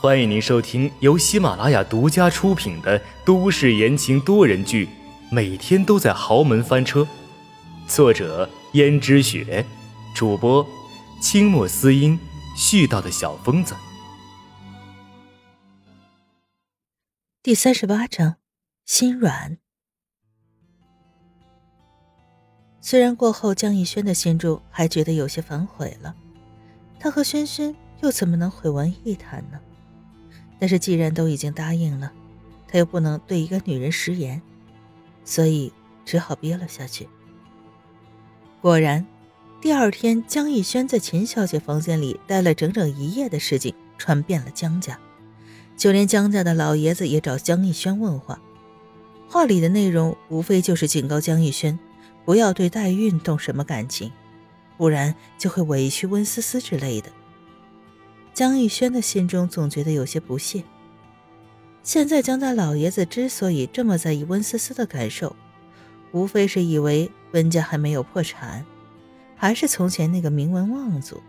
欢迎您收听由喜马拉雅独家出品的都市言情多人剧《每天都在豪门翻车》，作者：胭脂雪，主播：清墨思音，絮叨的小疯子。第三十八章，心软。虽然过后江逸轩的心中还觉得有些反悔了，他和轩轩又怎么能毁完一谈呢？但是既然都已经答应了，他又不能对一个女人食言，所以只好憋了下去。果然，第二天江逸轩在秦小姐房间里待了整整一夜的事情传遍了江家，就连江家的老爷子也找江逸轩问话，话里的内容无非就是警告江逸轩不要对黛玉动什么感情，不然就会委屈温思思之类的。江逸轩的心中总觉得有些不屑。现在江大老爷子之所以这么在意温思思的感受，无非是以为温家还没有破产，还是从前那个名门望族。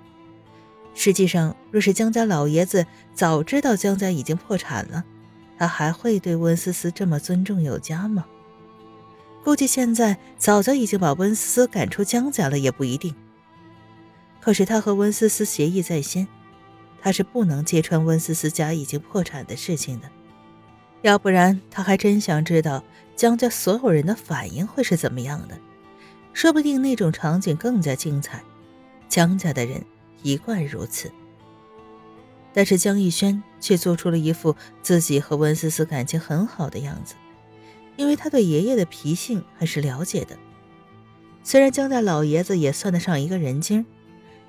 实际上，若是江家老爷子早知道江家已经破产了，他还会对温思思这么尊重有加吗？估计现在早就已经把温思思赶出江家了，也不一定。可是他和温思思协议在先。他是不能揭穿温思思家已经破产的事情的，要不然他还真想知道江家所有人的反应会是怎么样的，说不定那种场景更加精彩。江家的人一贯如此。但是江逸轩却做出了一副自己和温思思感情很好的样子，因为他对爷爷的脾性还是了解的。虽然江家老爷子也算得上一个人精，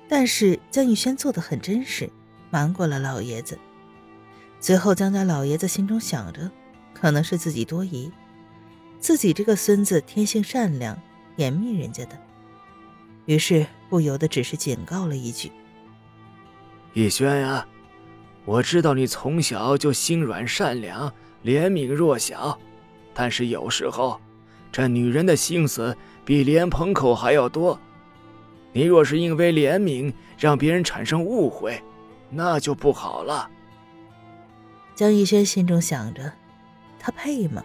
但是江逸轩做的很真实。瞒过了老爷子，最后江家老爷子心中想着，可能是自己多疑，自己这个孙子天性善良，怜悯人家的，于是不由得只是警告了一句：“逸轩呀，我知道你从小就心软善良，怜悯弱小，但是有时候，这女人的心思比莲蓬口还要多，你若是因为怜悯让别人产生误会。”那就不好了。江逸轩心中想着，他配吗？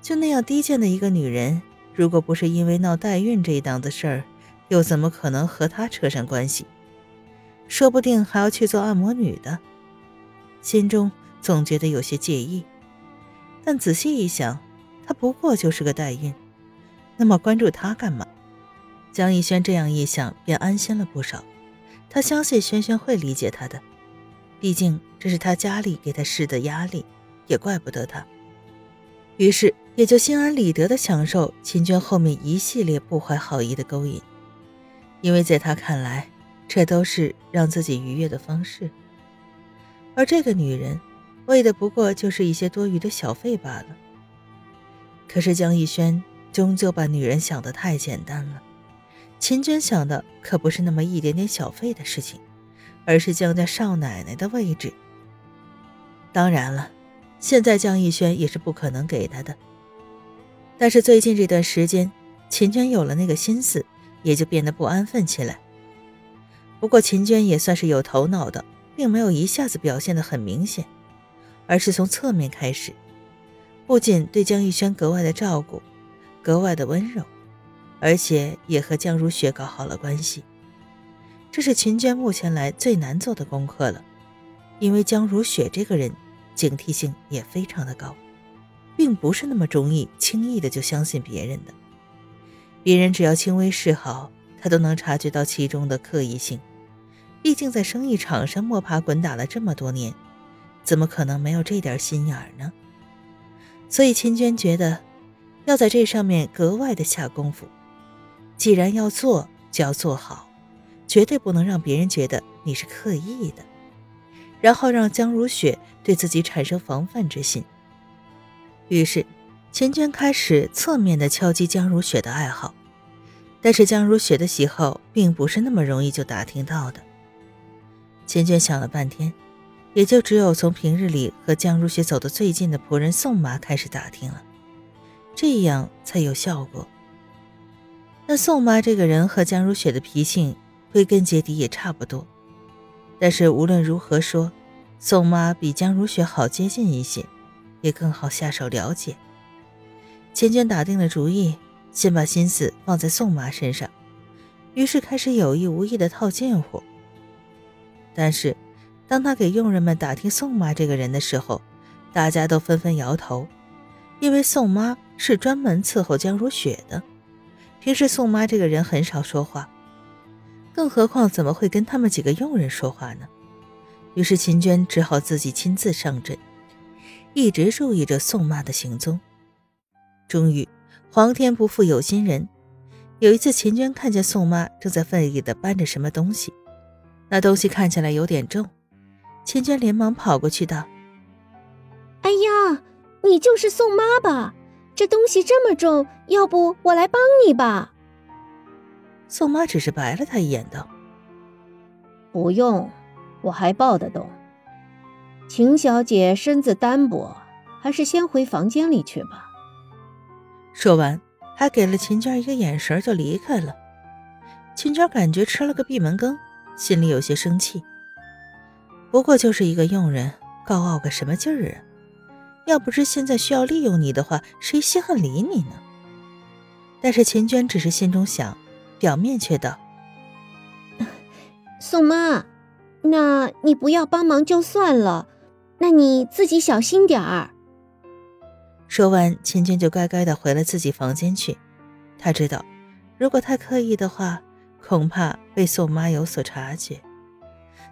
就那样低贱的一个女人，如果不是因为闹代孕这一档子事儿，又怎么可能和他扯上关系？说不定还要去做按摩女的。心中总觉得有些介意，但仔细一想，她不过就是个代孕，那么关注她干嘛？江逸轩这样一想，便安心了不少。他相信轩轩会理解他的，毕竟这是他家里给他施的压力，也怪不得他。于是也就心安理得的享受秦娟后面一系列不怀好意的勾引，因为在他看来，这都是让自己愉悦的方式。而这个女人，为的不过就是一些多余的小费罢了。可是江逸轩终究把女人想得太简单了。秦娟想的可不是那么一点点小费的事情，而是江家少奶奶的位置。当然了，现在江逸轩也是不可能给她的。但是最近这段时间，秦娟有了那个心思，也就变得不安分起来。不过秦娟也算是有头脑的，并没有一下子表现的很明显，而是从侧面开始，不仅对江逸轩格外的照顾，格外的温柔。而且也和江如雪搞好了关系，这是秦娟目前来最难做的功课了。因为江如雪这个人警惕性也非常的高，并不是那么容易轻易的就相信别人的。别人只要轻微示好，他都能察觉到其中的刻意性。毕竟在生意场上摸爬滚打了这么多年，怎么可能没有这点心眼呢？所以秦娟觉得要在这上面格外的下功夫。既然要做，就要做好，绝对不能让别人觉得你是刻意的，然后让江如雪对自己产生防范之心。于是，秦娟开始侧面的敲击江如雪的爱好，但是江如雪的喜好并不是那么容易就打听到的。秦娟想了半天，也就只有从平日里和江如雪走得最近的仆人宋妈开始打听了，这样才有效果。那宋妈这个人和江如雪的脾性归根结底也差不多，但是无论如何说，宋妈比江如雪好接近一些，也更好下手了解。钱娟打定了主意，先把心思放在宋妈身上，于是开始有意无意的套近乎。但是，当他给佣人们打听宋妈这个人的时候，大家都纷纷摇头，因为宋妈是专门伺候江如雪的。平时宋妈这个人很少说话，更何况怎么会跟他们几个佣人说话呢？于是秦娟只好自己亲自上阵，一直注意着宋妈的行踪。终于，皇天不负有心人，有一次秦娟看见宋妈正在费力地搬着什么东西，那东西看起来有点重。秦娟连忙跑过去道：“哎呀，你就是宋妈吧？这东西这么重，要不我来帮你吧？”宋妈只是白了他一眼，道：“不用。”我还抱得动，秦小姐身子单薄，还是先回房间里去吧。说完，还给了秦娟一个眼神，就离开了。秦娟感觉吃了个闭门羹，心里有些生气。不过就是一个佣人，高傲个什么劲儿啊？要不是现在需要利用你的话，谁稀罕理你呢？但是秦娟只是心中想，表面却道：“宋妈。”那你不要帮忙就算了，那你自己小心点儿。说完，秦娟就乖乖的回了自己房间去。她知道，如果太刻意的话，恐怕被宋妈有所察觉。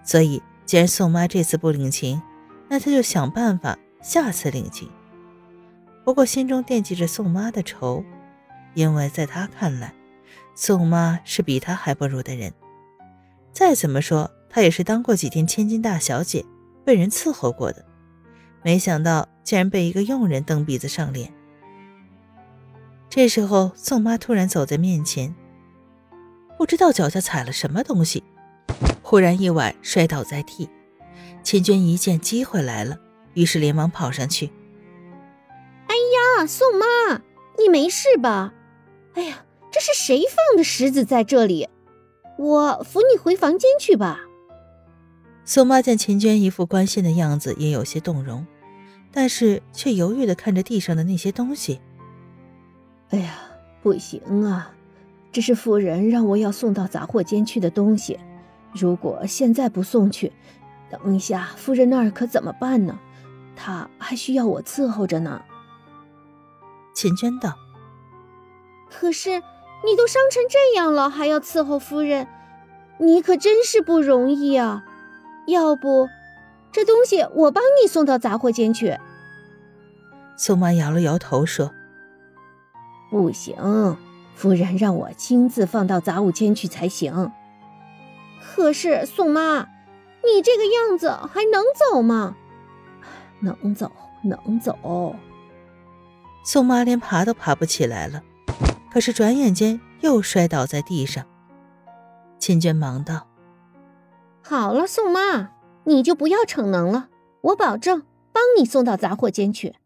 所以，既然宋妈这次不领情，那她就想办法下次领情。不过，心中惦记着宋妈的仇，因为在她看来，宋妈是比她还不如的人。再怎么说，她也是当过几天千金大小姐，被人伺候过的，没想到竟然被一个佣人蹬鼻子上脸。这时候，宋妈突然走在面前，不知道脚下踩了什么东西，忽然一崴摔倒在地。秦娟一见机会来了，于是连忙跑上去：“哎呀，宋妈，你没事吧？哎呀，这是谁放的石子在这里？我扶你回房间去吧。”宋妈见秦娟一副关心的样子，也有些动容，但是却犹豫的看着地上的那些东西。哎呀，不行啊！这是夫人让我要送到杂货间去的东西，如果现在不送去，等一下夫人那儿可怎么办呢？她还需要我伺候着呢。秦娟道：“可是你都伤成这样了，还要伺候夫人，你可真是不容易啊！”要不，这东西我帮你送到杂货间去。宋妈摇了摇头说：“不行，夫人让我亲自放到杂物间去才行。可是宋妈，你这个样子还能走吗？能走，能走。”宋妈连爬都爬不起来了，可是转眼间又摔倒在地上。秦娟忙道。好了，宋妈，你就不要逞能了，我保证帮你送到杂货间去。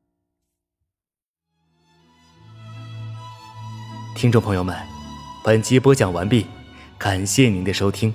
听众朋友们，本集播讲完毕，感谢您的收听。